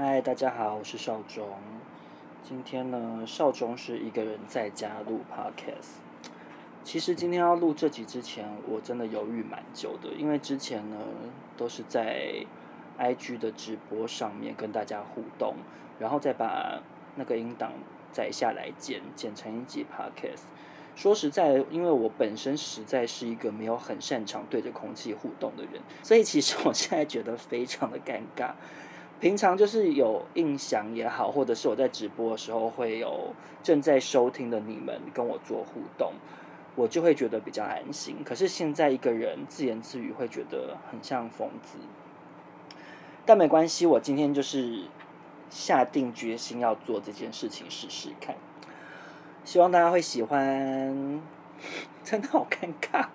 嗨，大家好，我是少中。今天呢，少中是一个人在家录 podcast。其实今天要录这集之前，我真的犹豫蛮久的，因为之前呢都是在 IG 的直播上面跟大家互动，然后再把那个音档载下来剪，剪成一集 podcast。说实在，因为我本身实在是一个没有很擅长对着空气互动的人，所以其实我现在觉得非常的尴尬。平常就是有印象也好，或者是我在直播的时候会有正在收听的你们跟我做互动，我就会觉得比较安心。可是现在一个人自言自语会觉得很像疯子，但没关系，我今天就是下定决心要做这件事情试试看，希望大家会喜欢。真的好尴尬，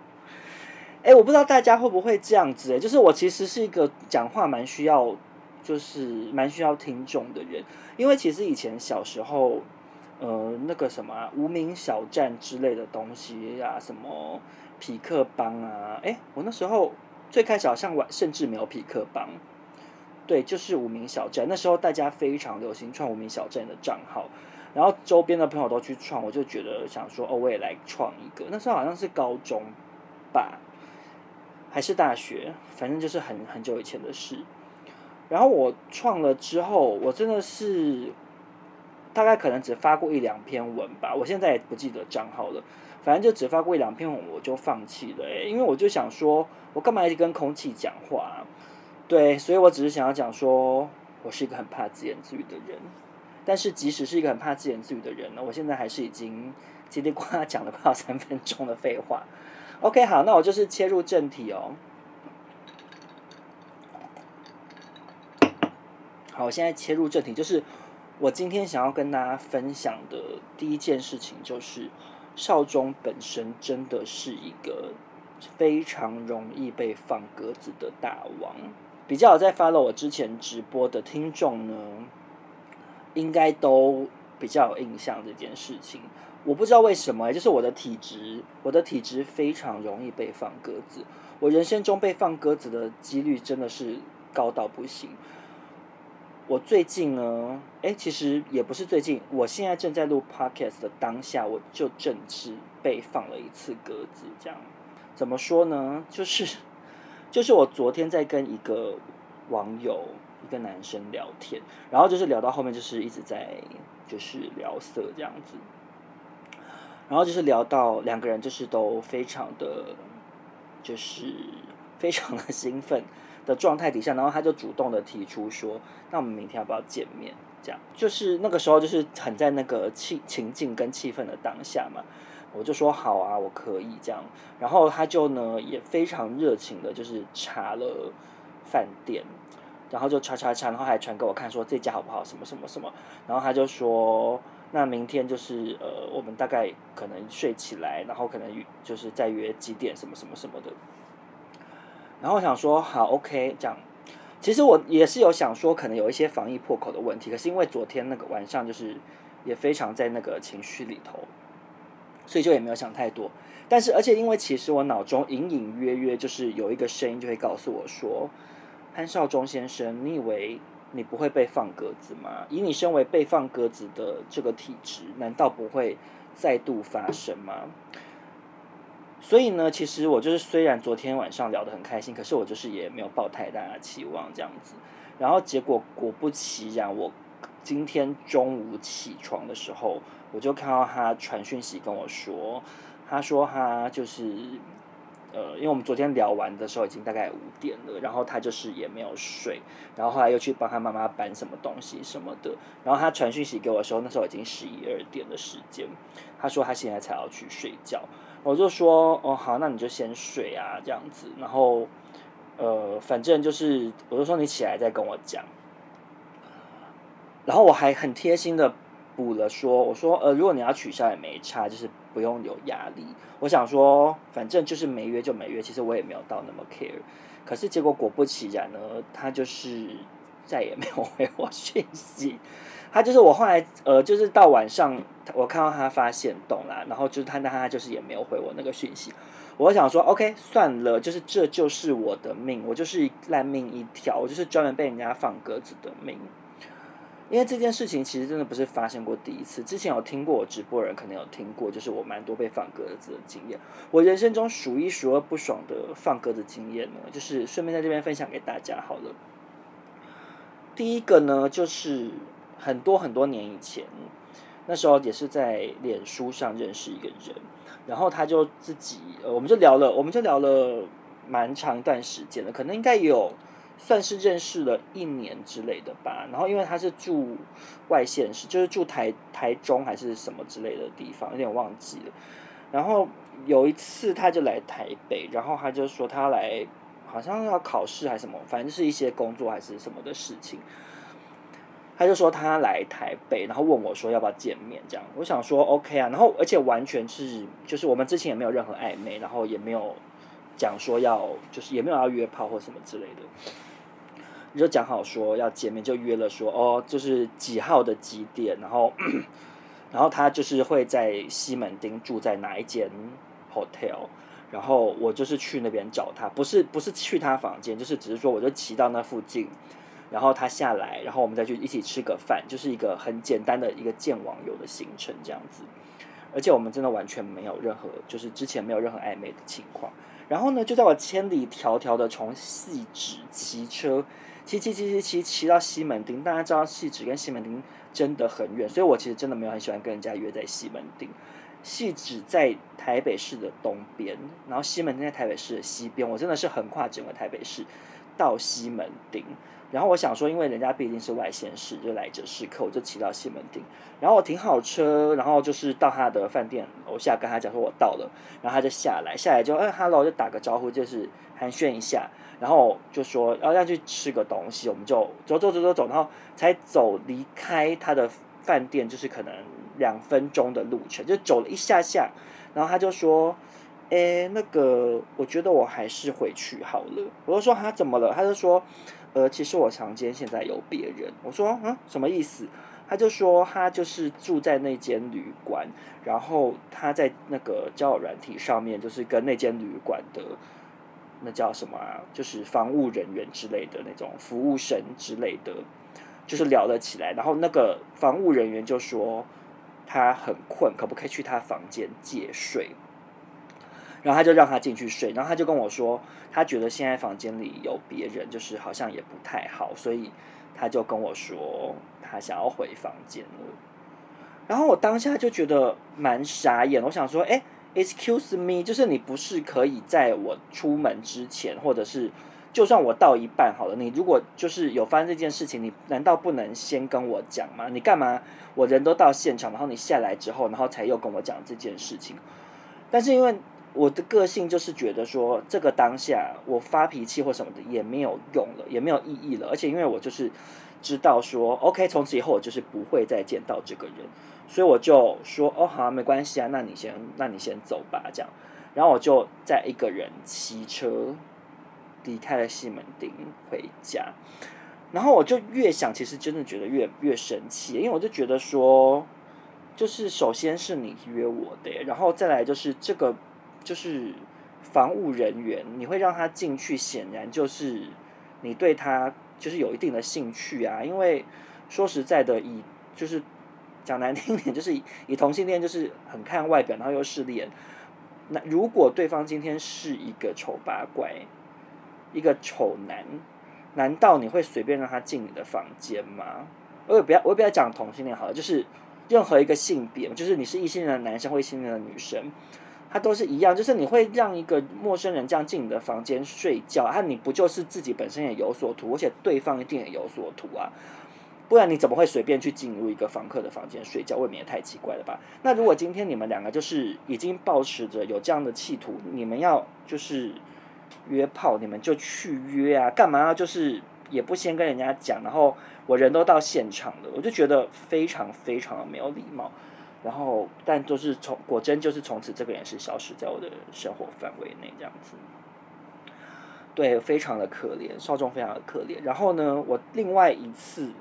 哎，我不知道大家会不会这样子，哎，就是我其实是一个讲话蛮需要。就是蛮需要听众的人，因为其实以前小时候，呃，那个什么啊，无名小站之类的东西呀，什么痞客邦啊，哎，我那时候最开始好像玩甚至没有痞客邦，对，就是无名小站。那时候大家非常流行创无名小站的账号，然后周边的朋友都去创，我就觉得想说，哦，我也来创一个。那时候好像是高中吧，还是大学，反正就是很很久以前的事。然后我创了之后，我真的是大概可能只发过一两篇文吧，我现在也不记得账号了，反正就只发过一两篇文，我就放弃了。因为我就想说，我干嘛一直跟空气讲话？对，所以我只是想要讲说，我是一个很怕自言自语的人。但是即使是一个很怕自言自语的人呢，我现在还是已经叽里呱啦讲了快要三分钟的废话。OK，好，那我就是切入正题哦。好，我现在切入正题，就是我今天想要跟大家分享的第一件事情，就是少中本身真的是一个非常容易被放鸽子的大王。比较有在 follow 我之前直播的听众呢，应该都比较有印象这件事情。我不知道为什么，就是我的体质，我的体质非常容易被放鸽子。我人生中被放鸽子的几率真的是高到不行。我最近呢，哎，其实也不是最近，我现在正在录 podcast 的当下，我就正式被放了一次鸽子。这样怎么说呢？就是，就是我昨天在跟一个网友，一个男生聊天，然后就是聊到后面，就是一直在就是聊色这样子，然后就是聊到两个人就是都非常的，就是非常的兴奋。的状态底下，然后他就主动的提出说：“那我们明天要不要见面？”这样就是那个时候，就是很在那个气情境跟气氛的当下嘛。我就说：“好啊，我可以这样。”然后他就呢也非常热情的，就是查了饭店，然后就查查查，然后还传给我看说这家好不好，什么什么什么。然后他就说：“那明天就是呃，我们大概可能睡起来，然后可能就是再约几点，什么什么什么的。”然后我想说好，OK，这样。其实我也是有想说，可能有一些防疫破口的问题。可是因为昨天那个晚上，就是也非常在那个情绪里头，所以就也没有想太多。但是，而且因为其实我脑中隐隐约约就是有一个声音，就会告诉我说：“潘少忠先生，你以为你不会被放鸽子吗？以你身为被放鸽子的这个体质，难道不会再度发生吗？”所以呢，其实我就是虽然昨天晚上聊得很开心，可是我就是也没有抱太大的期望这样子。然后结果果不其然，我今天中午起床的时候，我就看到他传讯息跟我说，他说他就是呃，因为我们昨天聊完的时候已经大概五点了，然后他就是也没有睡，然后后来又去帮他妈妈搬什么东西什么的。然后他传讯息给我的时候，那时候已经十一二点的时间，他说他现在才要去睡觉。我就说哦好，那你就先睡啊这样子，然后呃反正就是我就说你起来再跟我讲，然后我还很贴心的补了说，我说呃如果你要取消也没差，就是不用有压力。我想说反正就是没约就没约，其实我也没有到那么 care。可是结果果不其然呢，他就是再也没有回我讯息。他就是我后来呃，就是到晚上，我看到他发现动啦，然后就是他那他就是也没有回我那个讯息，我想说，OK，算了，就是这就是我的命，我就是烂命一条，我就是专门被人家放鸽子的命。因为这件事情其实真的不是发生过第一次，之前有听过我直播人可能有听过，就是我蛮多被放鸽子的经验。我人生中数一数二不爽的放鸽子经验呢，就是顺便在这边分享给大家好了。第一个呢，就是很多很多年以前，那时候也是在脸书上认识一个人，然后他就自己，呃，我们就聊了，我们就聊了蛮长一段时间的，可能应该有算是认识了一年之类的吧。然后因为他是住外县市，就是住台台中还是什么之类的地方，有点忘记了。然后有一次他就来台北，然后他就说他来。好像要考试还是什么，反正是一些工作还是什么的事情。他就说他来台北，然后问我说要不要见面，这样。我想说 OK 啊，然后而且完全是就是我们之前也没有任何暧昧，然后也没有讲说要就是也没有要约炮或什么之类的。你就讲好说要见面，就约了说哦，就是几号的几点，然后 然后他就是会在西门町住在哪一间 hotel。然后我就是去那边找他，不是不是去他房间，就是只是说我就骑到那附近，然后他下来，然后我们再去一起吃个饭，就是一个很简单的一个见网友的行程这样子。而且我们真的完全没有任何，就是之前没有任何暧昧的情况。然后呢，就在我千里迢迢的从汐止骑车，骑骑骑骑骑骑到西门町，大家知道汐止跟西门町真的很远，所以我其实真的没有很喜欢跟人家约在西门町。汐止在台北市的东边，然后西门町在台北市的西边。我真的是横跨整个台北市到西门町。然后我想说，因为人家毕竟是外县市，就来者是客，我就骑到西门町。然后我停好车，然后就是到他的饭店楼下跟他讲说我到了，然后他就下来，下来就嗯哈喽，就打个招呼，就是寒暄一下，然后就说要要去吃个东西，我们就走走走走走，然后才走离开他的饭店，就是可能。两分钟的路程，就走了一下下，然后他就说：“哎，那个，我觉得我还是回去好了。”我就说：“他怎么了？”他就说：“呃，其实我房间现在有别人。”我说：“嗯，什么意思？”他就说：“他就是住在那间旅馆，然后他在那个交友软体上面，就是跟那间旅馆的那叫什么啊，就是房务人员之类的那种服务生之类的，就是聊了起来。然后那个房务人员就说。他很困，可不可以去他房间借睡？然后他就让他进去睡，然后他就跟我说，他觉得现在房间里有别人，就是好像也不太好，所以他就跟我说，他想要回房间了。然后我当下就觉得蛮傻眼，我想说，哎，excuse me，就是你不是可以在我出门之前，或者是。就算我到一半好了，你如果就是有发生这件事情，你难道不能先跟我讲吗？你干嘛？我人都到现场，然后你下来之后，然后才又跟我讲这件事情。但是因为我的个性就是觉得说，这个当下我发脾气或什么的也没有用了，也没有意义了。而且因为我就是知道说，OK，从此以后我就是不会再见到这个人，所以我就说，哦，好，没关系啊，那你先，那你先走吧，这样。然后我就再一个人骑车。离开了西门町回家，然后我就越想，其实真的觉得越越生气，因为我就觉得说，就是首先是你约我的，然后再来就是这个就是防务人员，你会让他进去，显然就是你对他就是有一定的兴趣啊。因为说实在的，以就是讲难听点，就是以，以同性恋就是很看外表，然后又是脸。那如果对方今天是一个丑八怪，一个丑男，难道你会随便让他进你的房间吗？我也不要，我也不要讲同性恋好了，就是任何一个性别，就是你是异性恋的男生或异性恋的女生，他都是一样，就是你会让一个陌生人这样进你的房间睡觉，啊，你不就是自己本身也有所图，而且对方一定也有所图啊？不然你怎么会随便去进入一个房客的房间睡觉？未免也太奇怪了吧？那如果今天你们两个就是已经抱持着有这样的企图，你们要就是。约炮，你们就去约啊？干嘛要就是也不先跟人家讲，然后我人都到现场了，我就觉得非常非常的没有礼貌。然后，但就是从果真就是从此这个人是消失在我的生活范围内这样子。对，非常的可怜，少中非常的可怜。然后呢，我另外一次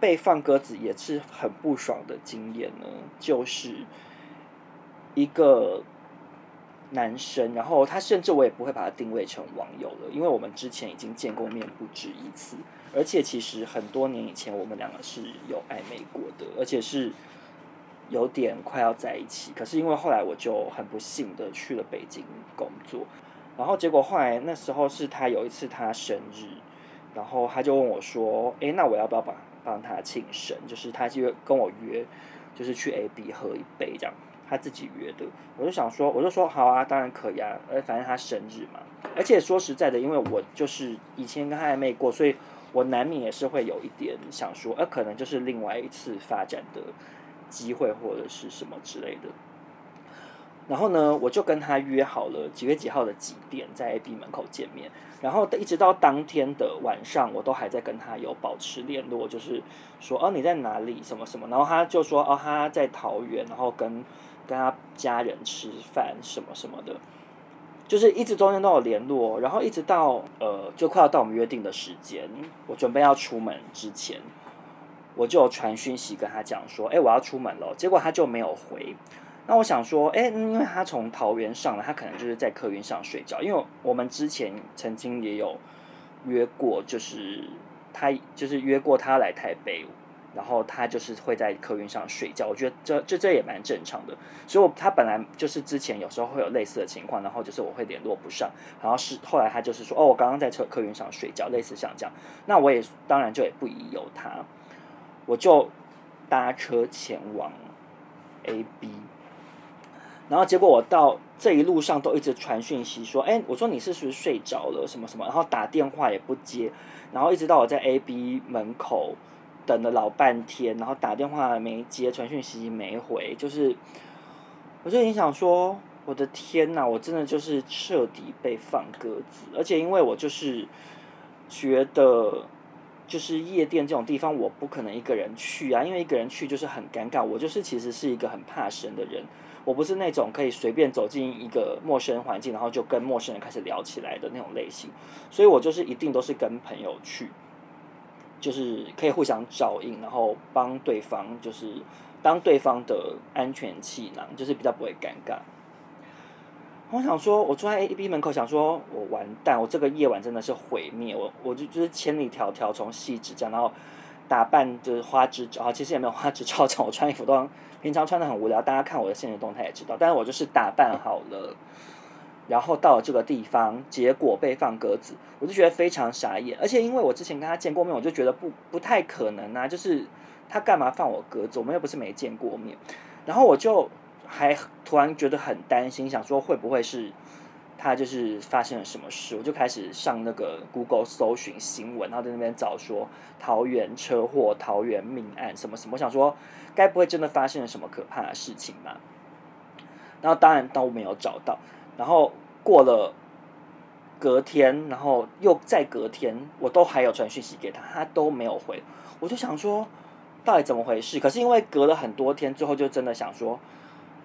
被放鸽子也是很不爽的经验呢，就是一个。男生，然后他甚至我也不会把他定位成网友了，因为我们之前已经见过面不止一次，而且其实很多年以前我们两个是有暧昧过的，而且是有点快要在一起。可是因为后来我就很不幸的去了北京工作，然后结果后来那时候是他有一次他生日，然后他就问我说：“诶，那我要不要帮帮他庆生？就是他就跟我约，就是去 AB 喝一杯这样。”他自己约的，我就想说，我就说好啊，当然可以啊，呃，反正他生日嘛，而且说实在的，因为我就是以前跟他暧昧过，所以我难免也是会有一点想说，呃，可能就是另外一次发展的机会或者是什么之类的。然后呢，我就跟他约好了几月几号的几点在 AB 门口见面，然后一直到当天的晚上，我都还在跟他有保持联络，就是说，哦，你在哪里？什么什么？然后他就说，哦，他在桃园，然后跟。跟他家人吃饭什么什么的，就是一直中间都有联络，然后一直到呃，就快要到我们约定的时间，我准备要出门之前，我就传讯息跟他讲说，哎，我要出门了，结果他就没有回。那我想说，哎，因为他从桃园上来，他可能就是在客运上睡觉，因为我们之前曾经也有约过，就是他就是约过他来台北。然后他就是会在客运上睡觉，我觉得这这这也蛮正常的。所以我他本来就是之前有时候会有类似的情况，然后就是我会联络不上，然后是后来他就是说，哦，我刚刚在车客运上睡觉，类似像这样。那我也当然就也不疑有他，我就搭车前往 AB，然后结果我到这一路上都一直传讯息说，哎，我说你是不是睡着了什么什么，然后打电话也不接，然后一直到我在 AB 门口。等了老半天，然后打电话没接，传讯息没回，就是，我就很想说，我的天呐，我真的就是彻底被放鸽子，而且因为我就是觉得，就是夜店这种地方，我不可能一个人去啊，因为一个人去就是很尴尬。我就是其实是一个很怕生的人，我不是那种可以随便走进一个陌生环境，然后就跟陌生人开始聊起来的那种类型，所以我就是一定都是跟朋友去。就是可以互相照应，然后帮对方，就是当对方的安全气囊，就是比较不会尴尬。我想说，我坐在 AB 门口，想说我完蛋，我这个夜晚真的是毁灭。我我就就是千里迢迢从汐止这样，然后打扮就是花枝招，其实也没有花枝招展，我穿衣服都平常穿的很无聊，大家看我的现实动态也知道。但是我就是打扮好了。然后到了这个地方，结果被放鸽子，我就觉得非常傻眼。而且因为我之前跟他见过面，我就觉得不不太可能啊，就是他干嘛放我鸽子？我们又不是没见过面。然后我就还突然觉得很担心，想说会不会是他就是发生了什么事？我就开始上那个 Google 搜寻新闻，然后在那边找说桃园车祸、桃园命案什么什么。我想说，该不会真的发生了什么可怕的事情吧？然后当然都没有找到。然后过了隔天，然后又再隔天，我都还有传讯息给他，他都没有回。我就想说，到底怎么回事？可是因为隔了很多天，最后就真的想说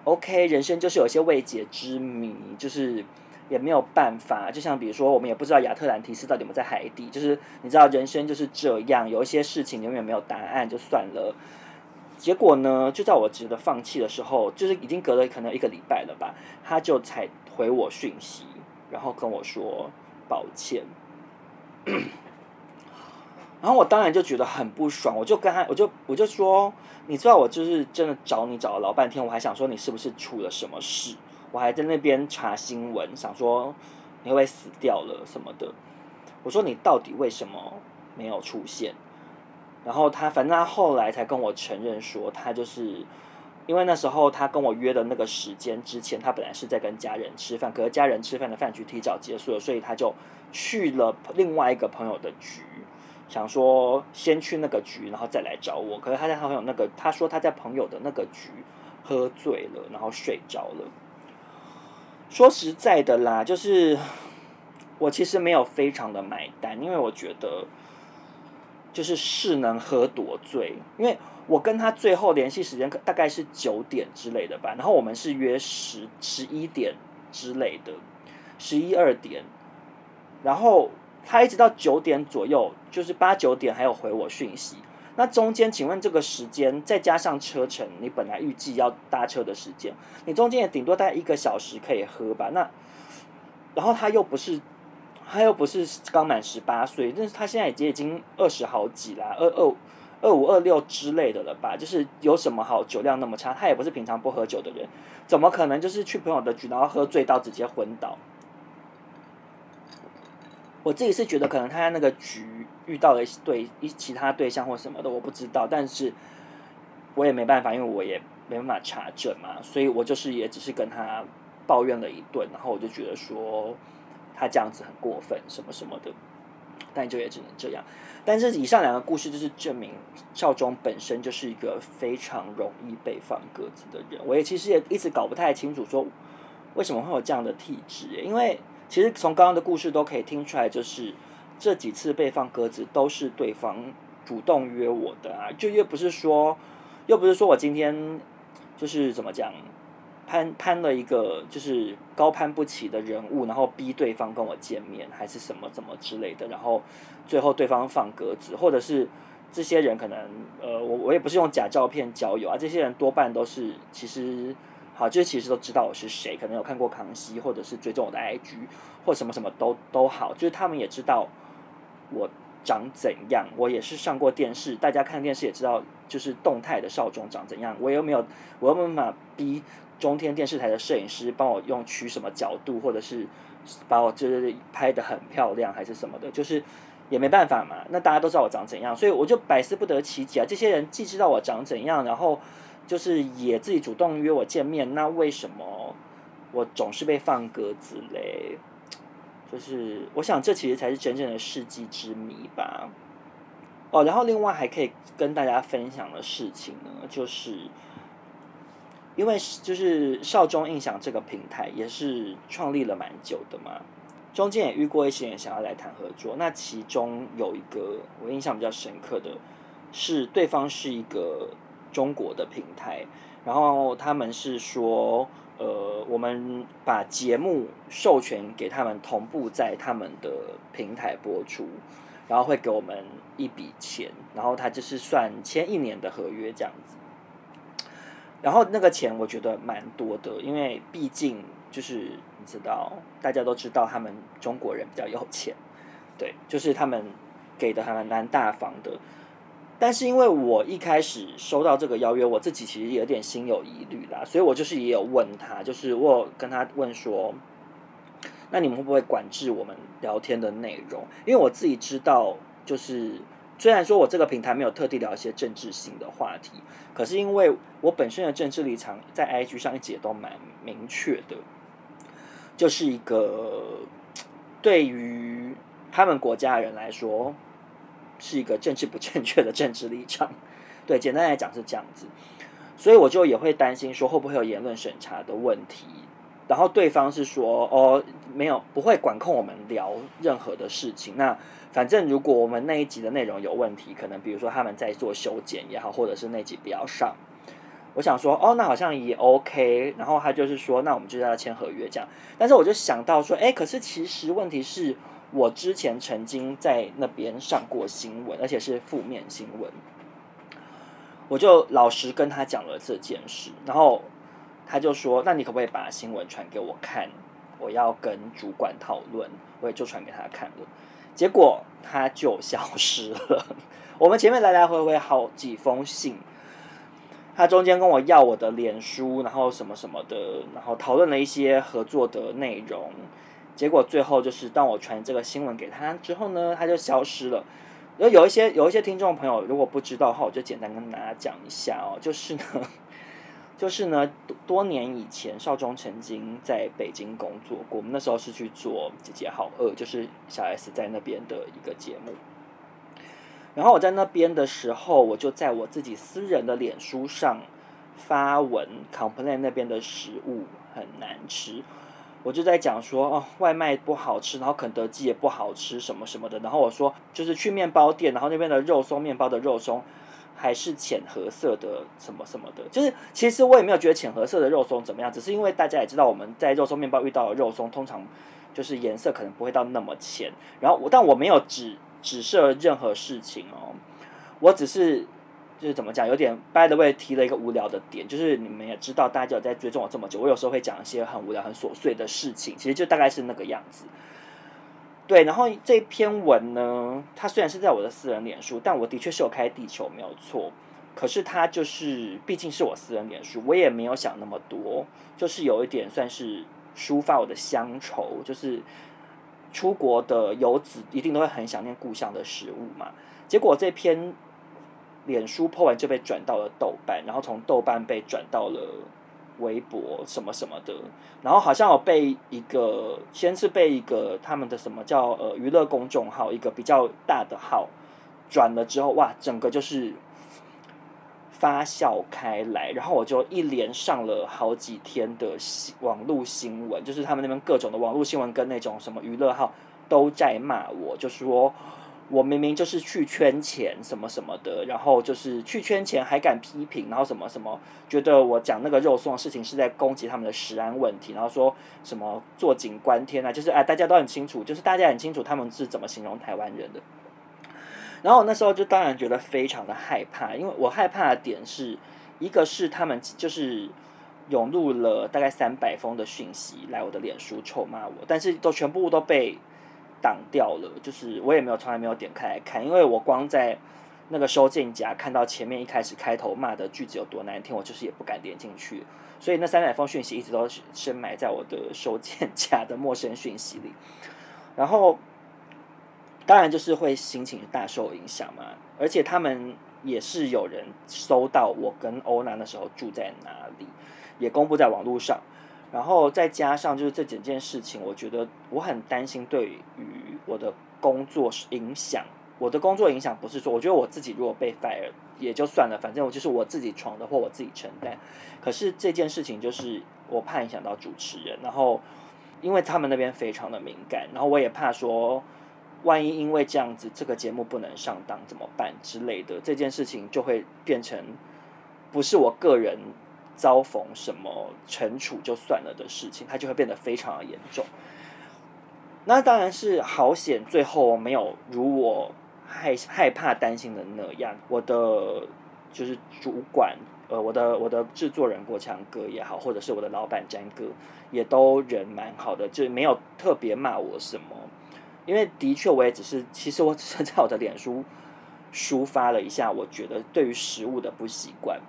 ，OK，人生就是有些未解之谜，就是也没有办法。就像比如说，我们也不知道亚特兰提斯到底有没有在海底，就是你知道，人生就是这样，有一些事情永远没有答案，就算了。结果呢，就在我觉得放弃的时候，就是已经隔了可能一个礼拜了吧，他就才回我讯息，然后跟我说抱歉。然后我当然就觉得很不爽，我就跟他，我就我就说，你知道我就是真的找你找了老半天，我还想说你是不是出了什么事，我还在那边查新闻，想说你会不会死掉了什么的。我说你到底为什么没有出现？然后他，反正他后来才跟我承认说，他就是因为那时候他跟我约的那个时间之前，他本来是在跟家人吃饭，可是家人吃饭的饭局提早结束了，所以他就去了另外一个朋友的局，想说先去那个局，然后再来找我。可是他在他朋友那个，他说他在朋友的那个局喝醉了，然后睡着了。说实在的啦，就是我其实没有非常的买单，因为我觉得。就是是能喝多醉，因为我跟他最后联系时间大概是九点之类的吧，然后我们是约十十一点之类的，十一二点，然后他一直到九点左右，就是八九点还有回我讯息，那中间，请问这个时间再加上车程，你本来预计要搭车的时间，你中间也顶多待一个小时可以喝吧？那，然后他又不是，他又不是刚满十八岁，但是他现在已经已经二十好几啦，二二二五二六之类的了吧？就是有什么好酒量那么差？他也不是平常不喝酒的人，怎么可能就是去朋友的局然后喝醉到直接昏倒？我自己是觉得可能他在那个局遇到了对一其他对象或什么的，我不知道，但是我也没办法，因为我也没办法查证嘛，所以我就是也只是跟他抱怨了一顿，然后我就觉得说他这样子很过分什么什么的，但就也只能这样。但是以上两个故事就是证明少中本身就是一个非常容易被放鸽子的人，我也其实也一直搞不太清楚说为什么会有这样的体质，因为。其实从刚刚的故事都可以听出来，就是这几次被放鸽子都是对方主动约我的啊，就又不是说，又不是说我今天就是怎么讲，攀攀了一个就是高攀不起的人物，然后逼对方跟我见面，还是什么什么之类的，然后最后对方放鸽子，或者是这些人可能呃，我我也不是用假照片交友啊，这些人多半都是其实。好，就是其实都知道我是谁，可能有看过康熙，或者是追踪我的 IG，或什么什么都都好，就是他们也知道我长怎样，我也是上过电视，大家看电视也知道，就是动态的少中长怎样，我又没有，我又没有办法逼中天电视台的摄影师帮我用取什么角度，或者是把我就是拍得很漂亮，还是什么的，就是也没办法嘛。那大家都知道我长怎样，所以我就百思不得其解啊。这些人既知道我长怎样，然后。就是也自己主动约我见面，那为什么我总是被放鸽子嘞？就是我想这其实才是真正的世纪之谜吧。哦，然后另外还可以跟大家分享的事情呢，就是因为就是少中印象这个平台也是创立了蛮久的嘛，中间也遇过一些人想要来谈合作，那其中有一个我印象比较深刻的是对方是一个。中国的平台，然后他们是说，呃，我们把节目授权给他们，同步在他们的平台播出，然后会给我们一笔钱，然后他就是算签一年的合约这样子。然后那个钱我觉得蛮多的，因为毕竟就是你知道，大家都知道他们中国人比较有钱，对，就是他们给的还蛮大方的。但是因为我一开始收到这个邀约，我自己其实有点心有疑虑啦，所以我就是也有问他，就是我有跟他问说，那你们会不会管制我们聊天的内容？因为我自己知道，就是虽然说我这个平台没有特地聊一些政治性的话题，可是因为我本身的政治立场在 IG 上一直也都蛮明确的，就是一个对于他们国家的人来说。是一个政治不正确的政治立场，对，简单来讲是这样子，所以我就也会担心说会不会有言论审查的问题，然后对方是说哦，没有，不会管控我们聊任何的事情，那反正如果我们那一集的内容有问题，可能比如说他们在做修剪也好，或者是那集不要上，我想说哦，那好像也 OK，然后他就是说那我们就要签合约这样，但是我就想到说，哎，可是其实问题是。我之前曾经在那边上过新闻，而且是负面新闻。我就老实跟他讲了这件事，然后他就说：“那你可不可以把新闻传给我看？我要跟主管讨论。”我也就传给他看了，结果他就消失了。我们前面来来回回好几封信，他中间跟我要我的脸书，然后什么什么的，然后讨论了一些合作的内容。结果最后就是，当我传这个新闻给他之后呢，他就消失了。有有一些有一些听众朋友如果不知道的话，我就简单跟大家讲一下哦。就是呢，就是呢，多年以前，少中曾经在北京工作过。我们那时候是去做《姐姐好饿》，就是小 S 在那边的一个节目。然后我在那边的时候，我就在我自己私人的脸书上发文 complain 那边的食物很难吃。我就在讲说哦，外卖不好吃，然后肯德基也不好吃，什么什么的。然后我说，就是去面包店，然后那边的肉松面包的肉松还是浅褐色的，什么什么的。就是其实我也没有觉得浅褐色的肉松怎么样，只是因为大家也知道我们在肉松面包遇到的肉松，通常就是颜色可能不会到那么浅。然后我但我没有指指涉任何事情哦，我只是就是怎么讲，有点 by the way 提了一个无聊的点，就是你们也知道，大家有在追踪我这么久，我有时候会讲一些很无聊、很琐碎的事情，其实就大概是那个样子。对，然后这篇文呢，它虽然是在我的私人脸书，但我的确是有开地球，没有错。可是它就是，毕竟是我私人脸书，我也没有想那么多，就是有一点算是抒发我的乡愁，就是出国的游子一定都会很想念故乡的食物嘛。结果这篇脸书破完就被转到了豆瓣，然后从豆瓣被转到了。微博什么什么的，然后好像有被一个，先是被一个他们的什么叫呃娱乐公众号，一个比较大的号转了之后，哇，整个就是发酵开来，然后我就一连上了好几天的新网络新闻，就是他们那边各种的网络新闻跟那种什么娱乐号都在骂我，就说。我明明就是去圈钱什么什么的，然后就是去圈钱还敢批评，然后什么什么，觉得我讲那个肉松的事情是在攻击他们的食安问题，然后说什么坐井观天啊，就是哎，大家都很清楚，就是大家很清楚他们是怎么形容台湾人的。然后我那时候就当然觉得非常的害怕，因为我害怕的点是一个是他们就是涌入了大概三百封的讯息来我的脸书臭骂我，但是都全部都被。挡掉了，就是我也没有从来没有点开来看，因为我光在那个收件夹看到前面一开始开头骂的句子有多难听，我就是也不敢点进去，所以那三百封讯息一直都是深埋在我的收件夹的陌生讯息里，然后当然就是会心情大受影响嘛，而且他们也是有人搜到我跟欧娜那时候住在哪里，也公布在网络上。然后再加上就是这整件事情，我觉得我很担心对于我的工作影响。我的工作影响不是说，我觉得我自己如果被 fire 也就算了，反正我就是我自己闯的祸，我自己承担。可是这件事情就是我怕影响到主持人，然后因为他们那边非常的敏感，然后我也怕说，万一因为这样子这个节目不能上档怎么办之类的，这件事情就会变成不是我个人。遭逢什么惩处就算了的事情，它就会变得非常的严重。那当然是好险，最后没有如我害害怕担心的那样。我的就是主管，呃，我的我的制作人国强哥也好，或者是我的老板詹哥，也都人蛮好的，就没有特别骂我什么。因为的确，我也只是，其实我只是在我的脸书抒发了一下，我觉得对于食物的不习惯。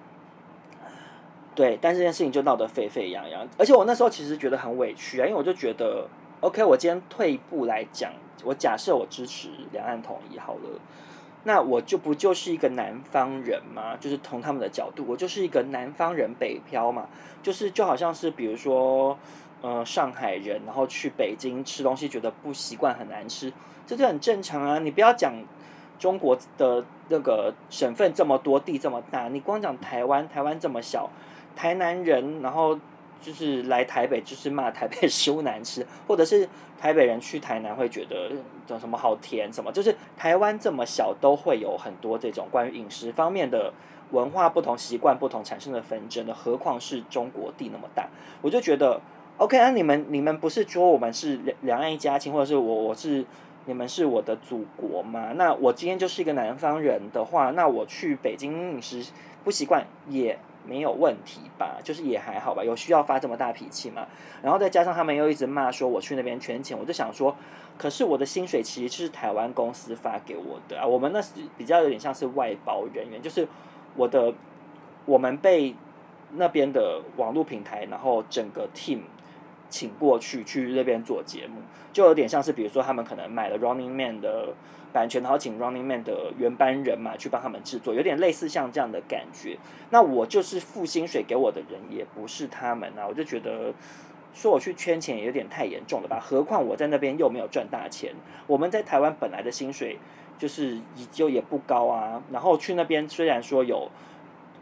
对，但这件事情就闹得沸沸扬扬，而且我那时候其实觉得很委屈啊，因为我就觉得，OK，我今天退一步来讲，我假设我支持两岸统一好了，那我就不就是一个南方人吗？就是从他们的角度，我就是一个南方人北漂嘛，就是就好像是比如说，呃，上海人然后去北京吃东西觉得不习惯很难吃，这就很正常啊。你不要讲中国的那个省份这么多，地这么大，你光讲台湾，台湾这么小。台南人，然后就是来台北，就是骂台北食物难吃，或者是台北人去台南会觉得叫什么好甜什么，就是台湾这么小，都会有很多这种关于饮食方面的文化不同、习惯不同产生的纷争的，何况是中国地那么大，我就觉得 OK 啊，你们你们不是说我们是两两岸一家亲，或者是我我是你们是我的祖国吗？那我今天就是一个南方人的话，那我去北京饮食不习惯也。没有问题吧，就是也还好吧，有需要发这么大脾气吗？然后再加上他们又一直骂说我去那边圈钱，我就想说，可是我的薪水其实是台湾公司发给我的啊，我们那是比较有点像是外包人员，就是我的我们被那边的网络平台，然后整个 team 请过去去那边做节目，就有点像是比如说他们可能买了 Running Man 的。版权，然后请 Running Man 的原班人马去帮他们制作，有点类似像这样的感觉。那我就是付薪水给我的人，也不是他们啊。我就觉得说我去圈钱也有点太严重了吧？何况我在那边又没有赚大钱。我们在台湾本来的薪水就是就也不高啊。然后去那边虽然说有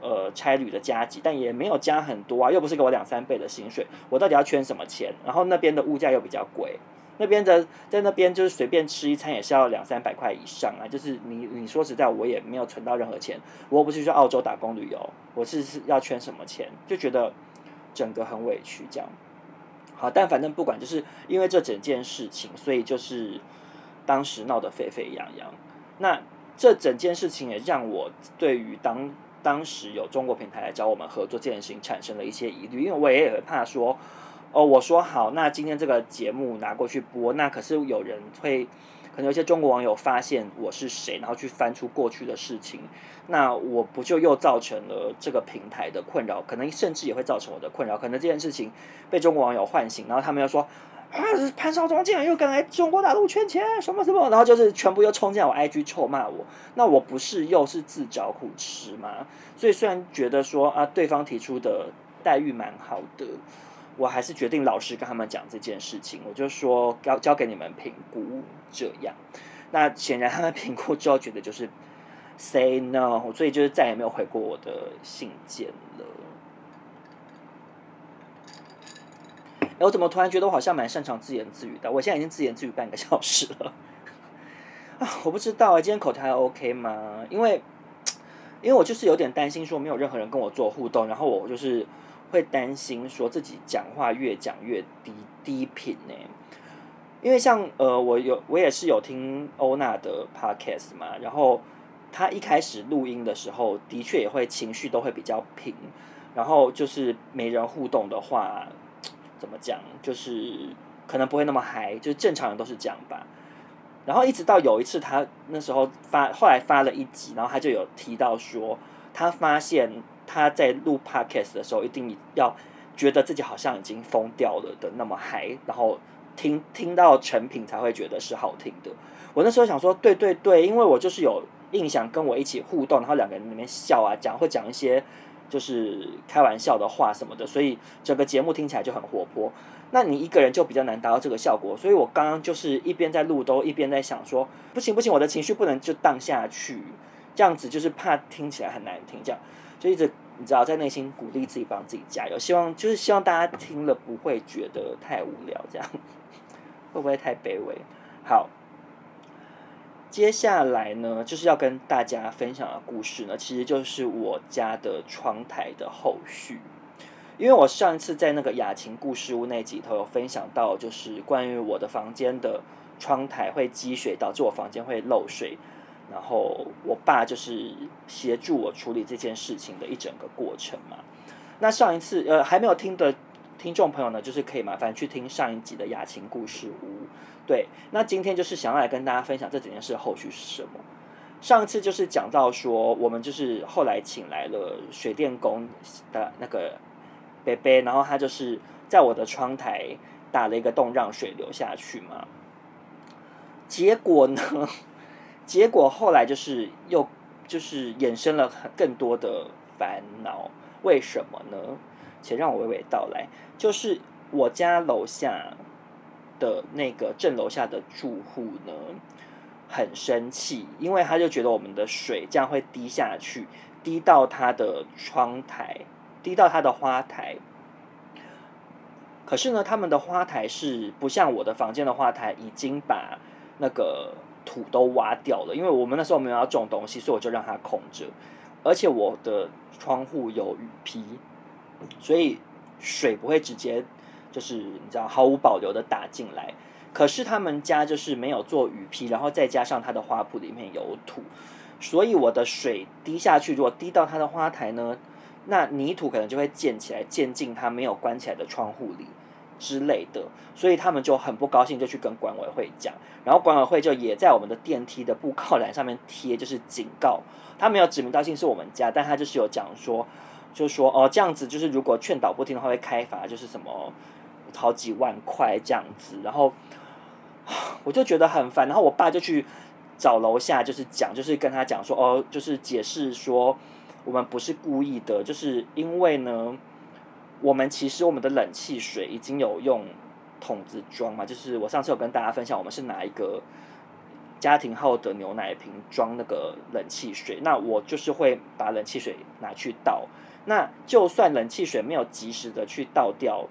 呃差旅的加急，但也没有加很多啊，又不是给我两三倍的薪水。我到底要圈什么钱？然后那边的物价又比较贵。那边的在那边就是随便吃一餐也是要两三百块以上啊！就是你你说实在，我也没有存到任何钱，我又不是去澳洲打工旅游，我是是要圈什么钱？就觉得整个很委屈这样。好，但反正不管，就是因为这整件事情，所以就是当时闹得沸沸扬扬。那这整件事情也让我对于当当时有中国平台来找我们合作这件事情产生了一些疑虑，因为我也很怕说，哦，我说好，那今天这个节目拿过去播，那可是有人会，可能有些中国网友发现我是谁，然后去翻出过去的事情，那我不就又造成了这个平台的困扰，可能甚至也会造成我的困扰，可能这件事情被中国网友唤醒，然后他们又说。啊！潘少忠竟然又敢来中国大陆圈钱，什么什么，然后就是全部又冲进来我 IG 臭骂我，那我不是又是自找苦吃吗？所以虽然觉得说啊，对方提出的待遇蛮好的，我还是决定老实跟他们讲这件事情。我就说交交给你们评估这样。那显然他们评估之后觉得就是 say no，所以就是再也没有回过我的信件了。哎我怎么突然觉得我好像蛮擅长自言自语的？我现在已经自言自语半个小时了啊！我不知道啊，今天口条还 OK 吗？因为，因为我就是有点担心说没有任何人跟我做互动，然后我就是会担心说自己讲话越讲越低低频呢。因为像呃，我有我也是有听欧娜的 podcast 嘛，然后她一开始录音的时候，的确也会情绪都会比较平，然后就是没人互动的话。怎么讲？就是可能不会那么嗨，就是正常人都是这样吧。然后一直到有一次，他那时候发，后来发了一集，然后他就有提到说，他发现他在录 podcast 的时候，一定要觉得自己好像已经疯掉了的那么嗨，然后听听到成品才会觉得是好听的。我那时候想说，对对对，因为我就是有印象跟我一起互动，然后两个人里面笑啊，讲会讲一些。就是开玩笑的话什么的，所以整个节目听起来就很活泼。那你一个人就比较难达到这个效果。所以我刚刚就是一边在录，都一边在想说，不行不行，我的情绪不能就荡下去，这样子就是怕听起来很难听。这样就一直你知道在内心鼓励自己，帮自己加油。希望就是希望大家听了不会觉得太无聊，这样 会不会太卑微？好。接下来呢，就是要跟大家分享的故事呢，其实就是我家的窗台的后续。因为我上一次在那个雅琴故事屋那集头有分享到，就是关于我的房间的窗台会积水，导致我房间会漏水，然后我爸就是协助我处理这件事情的一整个过程嘛。那上一次呃还没有听的听众朋友呢，就是可以麻烦去听上一集的雅琴故事屋。对，那今天就是想要来跟大家分享这几件事的后续是什么。上次就是讲到说，我们就是后来请来了水电工的那个伯伯，然后他就是在我的窗台打了一个洞，让水流下去嘛。结果呢，结果后来就是又就是衍生了更多的烦恼。为什么呢？且让我娓娓道来，就是我家楼下。的那个镇楼下的住户呢，很生气，因为他就觉得我们的水这样会滴下去，滴到他的窗台，滴到他的花台。可是呢，他们的花台是不像我的房间的花台，已经把那个土都挖掉了，因为我们那时候没有要种东西，所以我就让它空着。而且我的窗户有雨披，所以水不会直接。就是你知道毫无保留的打进来，可是他们家就是没有做雨披，然后再加上他的花圃里面有土，所以我的水滴下去，如果滴到他的花台呢，那泥土可能就会溅起来，溅进他没有关起来的窗户里之类的，所以他们就很不高兴，就去跟管委会讲，然后管委会就也在我们的电梯的布告栏上面贴，就是警告，他没有指名道姓是我们家，但他就是有讲说，就说哦这样子就是如果劝导不听的话会开罚，就是什么。好几万块这样子，然后我就觉得很烦，然后我爸就去找楼下，就是讲，就是跟他讲说，哦，就是解释说，我们不是故意的，就是因为呢，我们其实我们的冷气水已经有用桶子装嘛，就是我上次有跟大家分享，我们是拿一个家庭号的牛奶瓶装那个冷气水，那我就是会把冷气水拿去倒，那就算冷气水没有及时的去倒掉。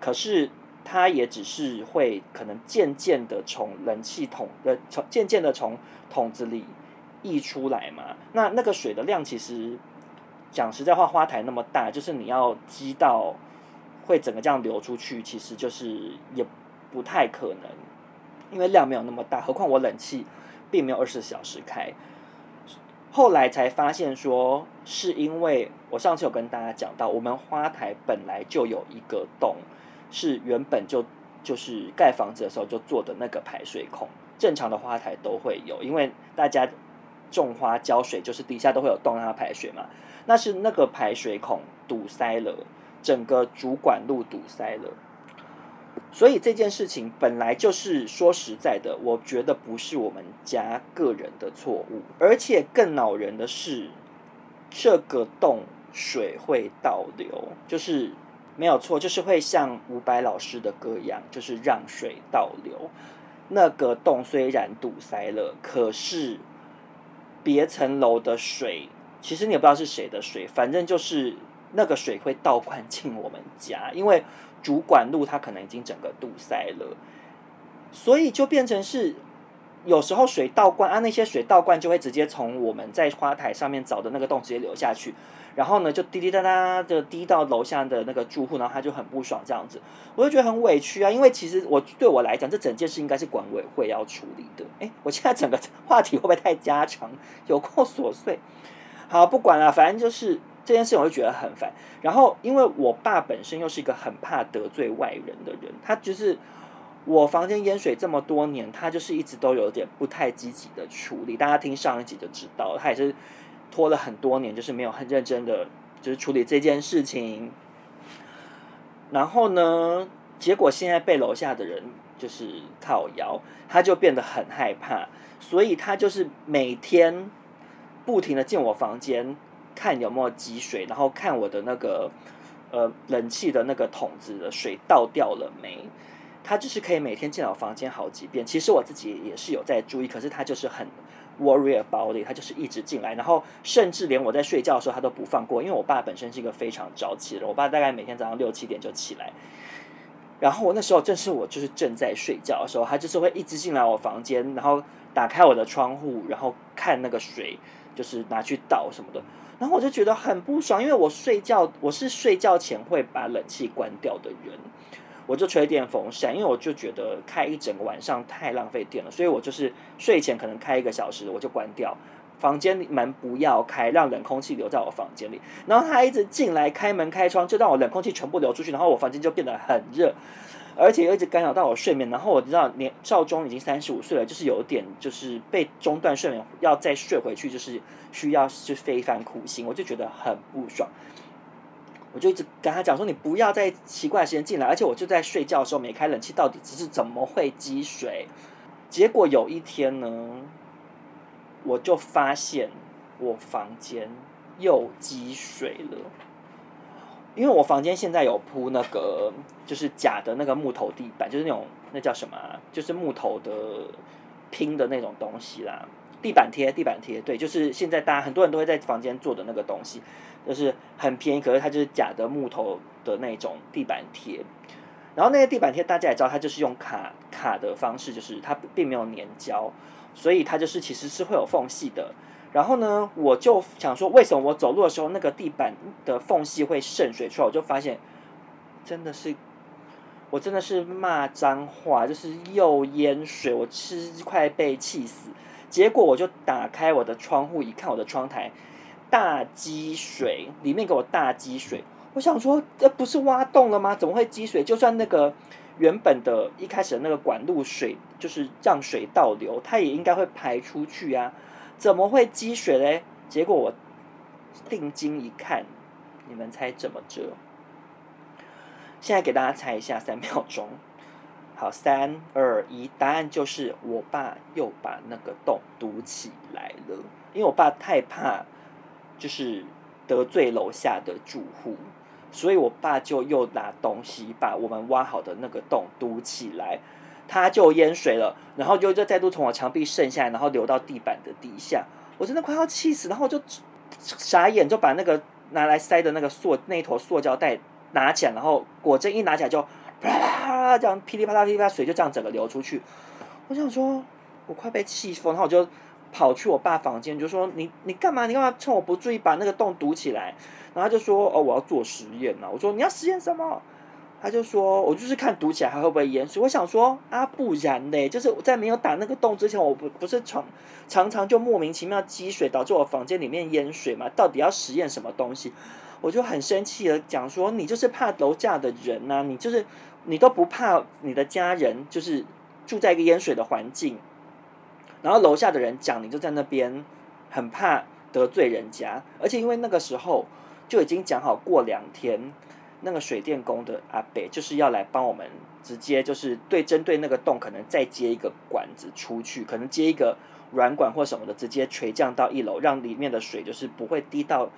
可是它也只是会可能渐渐的从冷气桶的从渐渐的从桶子里溢出来嘛。那那个水的量其实讲实在话，花台那么大，就是你要积到会整个这样流出去，其实就是也不太可能，因为量没有那么大。何况我冷气并没有二十四小时开，后来才发现说，是因为我上次有跟大家讲到，我们花台本来就有一个洞，是原本就就是盖房子的时候就做的那个排水孔，正常的花台都会有，因为大家种花浇水就是底下都会有洞让它排水嘛，那是那个排水孔堵塞了，整个主管路堵塞了。所以这件事情本来就是说实在的，我觉得不是我们家个人的错误，而且更恼人的是，这个洞水会倒流，就是没有错，就是会像伍佰老师的歌一样，就是让水倒流。那个洞虽然堵塞了，可是别层楼的水，其实你也不知道是谁的水，反正就是那个水会倒灌进我们家，因为。主管路它可能已经整个堵塞了，所以就变成是有时候水倒灌啊，那些水倒灌就会直接从我们在花台上面找的那个洞直接流下去，然后呢就滴滴答答的滴到楼下的那个住户，然后他就很不爽这样子，我就觉得很委屈啊，因为其实我对我来讲，这整件事应该是管委会要处理的。哎，我现在整个话题会不会太家常，有够琐碎？好，不管了，反正就是。这件事我就觉得很烦，然后因为我爸本身又是一个很怕得罪外人的人，他就是我房间淹水这么多年，他就是一直都有点不太积极的处理。大家听上一集就知道，他也是拖了很多年，就是没有很认真的就是处理这件事情。然后呢，结果现在被楼下的人就是靠腰，他就变得很害怕，所以他就是每天不停的进我房间。看有没有积水，然后看我的那个呃冷气的那个桶子的水倒掉了没？他就是可以每天进到房间好几遍。其实我自己也是有在注意，可是他就是很 worry about it，他就是一直进来，然后甚至连我在睡觉的时候他都不放过。因为我爸本身是一个非常早起的人，我爸大概每天早上六七点就起来，然后我那时候正是我就是正在睡觉的时候，他就是会一直进来我房间，然后打开我的窗户，然后看那个水，就是拿去倒什么的。然后我就觉得很不爽，因为我睡觉，我是睡觉前会把冷气关掉的人，我就吹电风扇，因为我就觉得开一整个晚上太浪费电了，所以我就是睡前可能开一个小时我就关掉，房间门不要开，让冷空气留在我房间里。然后他一直进来开门开窗，就让我冷空气全部流出去，然后我房间就变得很热。而且又一直干扰到我睡眠，然后我知道年少中已经三十五岁了，就是有点就是被中断睡眠，要再睡回去就是需要是非常苦心，我就觉得很不爽。我就一直跟他讲说，你不要在奇怪的时间进来，而且我就在睡觉的时候没开冷气，到底只是怎么会积水？结果有一天呢，我就发现我房间又积水了。因为我房间现在有铺那个就是假的那个木头地板，就是那种那叫什么？就是木头的拼的那种东西啦，地板贴，地板贴，对，就是现在大家很多人都会在房间做的那个东西，就是很便宜，可是它就是假的木头的那种地板贴。然后那个地板贴大家也知道，它就是用卡卡的方式，就是它并没有粘胶，所以它就是其实是会有缝隙的。然后呢，我就想说，为什么我走路的时候那个地板的缝隙会渗水出来？我就发现，真的是，我真的是骂脏话，就是又淹水，我吃快被气死。结果我就打开我的窗户一看，我的窗台大积水，里面给我大积水。我想说，这不是挖洞了吗？怎么会积水？就算那个原本的一开始的那个管路水，就是让水倒流，它也应该会排出去啊。怎么会积水嘞？结果我定睛一看，你们猜怎么着？现在给大家猜一下，三秒钟。好，三二一，答案就是我爸又把那个洞堵起来了。因为我爸太怕，就是得罪楼下的住户，所以我爸就又拿东西把我们挖好的那个洞堵起来。他就淹水了，然后就就再度从我墙壁渗下来，然后流到地板的底下，我真的快要气死，然后就傻眼，就把那个拿来塞的那个塑那一坨塑胶袋拿起来，然后果真一拿起来就啪啦这样噼里啪啦噼里啪啦，水就这样整个流出去。我想说，我快被气疯，然后我就跑去我爸房间，就说你你干嘛？你干嘛趁我不注意把那个洞堵起来？然后他就说哦，我要做实验呢。我说你要实验什么？他就说，我就是看堵起来还会不会淹水。我想说啊，不然嘞，就是在没有打那个洞之前，我不不是常常常就莫名其妙积水，导致我房间里面淹水嘛？到底要实验什么东西？我就很生气的讲说，你就是怕楼下的人呐、啊，你就是你都不怕你的家人，就是住在一个淹水的环境，然后楼下的人讲，你就在那边很怕得罪人家，而且因为那个时候就已经讲好过两天。那个水电工的阿伯就是要来帮我们，直接就是对针对那个洞，可能再接一个管子出去，可能接一个软管或什么的，直接垂降到一楼，让里面的水就是不会滴到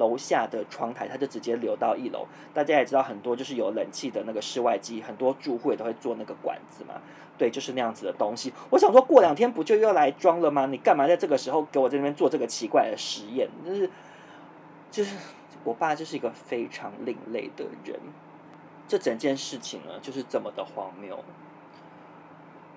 楼下的窗台，它就直接流到一楼。大家也知道，很多就是有冷气的那个室外机，很多住户也都会做那个管子嘛。对，就是那样子的东西。我想说过两天不就又来装了吗？你干嘛在这个时候给我在那边做这个奇怪的实验？就是，就是。我爸就是一个非常另类的人，这整件事情呢就是这么的荒谬。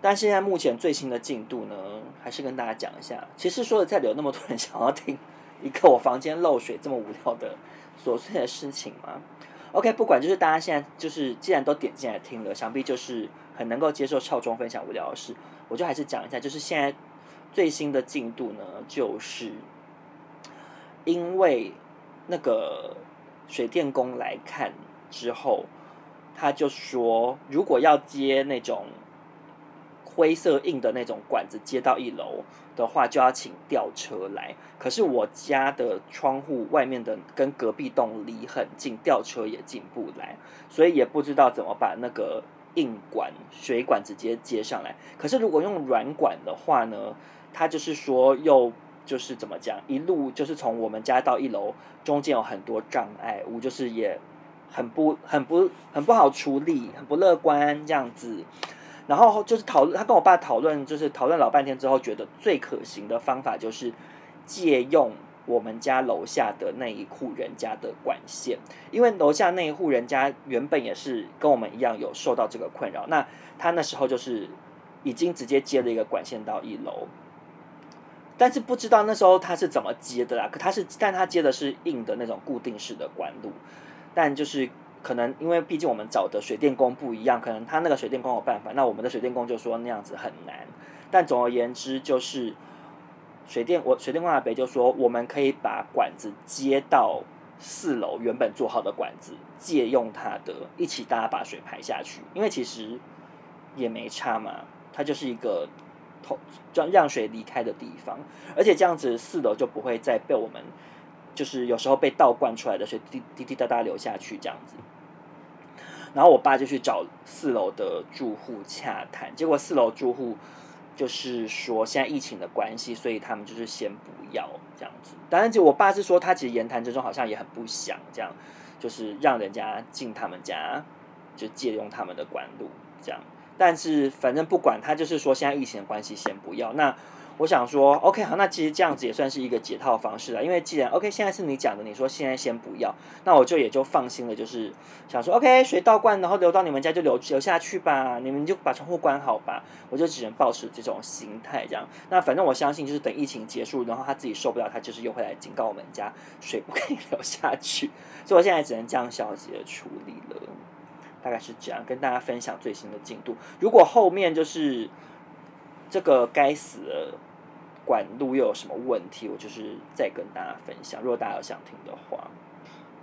但现在目前最新的进度呢，还是跟大家讲一下。其实说的再，有那么多人想要听一个我房间漏水这么无聊的琐碎的事情吗？OK，不管，就是大家现在就是既然都点进来听了，想必就是很能够接受少中分享无聊的事。我就还是讲一下，就是现在最新的进度呢，就是因为。那个水电工来看之后，他就说，如果要接那种灰色硬的那种管子接到一楼的话，就要请吊车来。可是我家的窗户外面的跟隔壁栋离很近，吊车也进不来，所以也不知道怎么把那个硬管水管直接接上来。可是如果用软管的话呢，它就是说又。就是怎么讲，一路就是从我们家到一楼，中间有很多障碍物，就是也很不、很不、很不好处理，很不乐观这样子。然后就是讨论，他跟我爸讨论，就是讨论老半天之后，觉得最可行的方法就是借用我们家楼下的那一户人家的管线，因为楼下那一户人家原本也是跟我们一样有受到这个困扰，那他那时候就是已经直接接了一个管线到一楼。但是不知道那时候他是怎么接的啦，可他是，但他接的是硬的那种固定式的管路，但就是可能因为毕竟我们找的水电工不一样，可能他那个水电工有办法，那我们的水电工就说那样子很难。但总而言之，就是水电我水电工阿北就说，我们可以把管子接到四楼原本做好的管子，借用他的，一起大家把水排下去，因为其实也没差嘛，它就是一个。让让水离开的地方，而且这样子四楼就不会再被我们，就是有时候被倒灌出来的水滴滴滴答答流下去这样子。然后我爸就去找四楼的住户洽谈，结果四楼住户就是说现在疫情的关系，所以他们就是先不要这样子。当然，就我爸是说他其实言谈之中好像也很不想这样，就是让人家进他们家，就借用他们的管路这样。但是反正不管他，就是说现在疫情的关系，先不要。那我想说，OK，好，那其实这样子也算是一个解套方式了。因为既然 OK，现在是你讲的，你说现在先不要，那我就也就放心了。就是想说，OK，水倒灌，然后流到你们家就流流下去吧，你们就把窗户关好吧。我就只能保持这种心态这样。那反正我相信，就是等疫情结束，然后他自己受不了，他就是又会来警告我们家水不可以 流下去。所以我现在只能这样消极的处理了。大概是这样，跟大家分享最新的进度。如果后面就是这个该死的管路又有什么问题，我就是再跟大家分享。如果大家有想听的话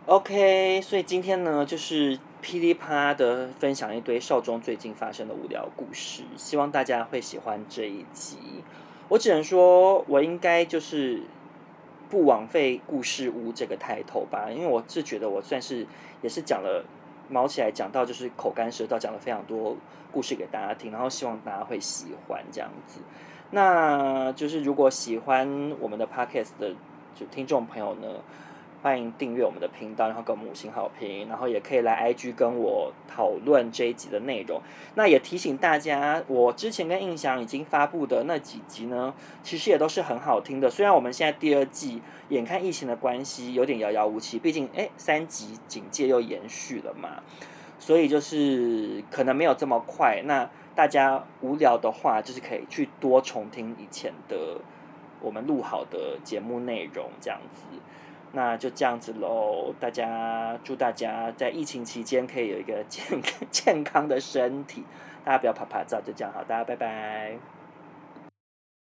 ，OK。所以今天呢，就是噼里啪啦的分享一堆少中最近发生的无聊故事，希望大家会喜欢这一集。我只能说，我应该就是不枉费故事屋这个抬头吧，因为我是觉得我算是也是讲了。毛起来讲到就是口干舌燥，讲了非常多故事给大家听，然后希望大家会喜欢这样子。那就是如果喜欢我们的 podcast 的就听众朋友呢，欢迎订阅我们的频道，然后给我们五星好评，然后也可以来 IG 跟我讨论这一集的内容。那也提醒大家，我之前跟印象已经发布的那几集呢，其实也都是很好听的。虽然我们现在第二季眼看疫情的关系有点遥遥无期，毕竟诶三级警戒又延续了嘛，所以就是可能没有这么快。那大家无聊的话，就是可以去多重听以前的我们录好的节目内容，这样子。那就这样子喽，大家祝大家在疫情期间可以有一个健 健康的身体，大家不要怕，怕照，就这样好，大家拜拜。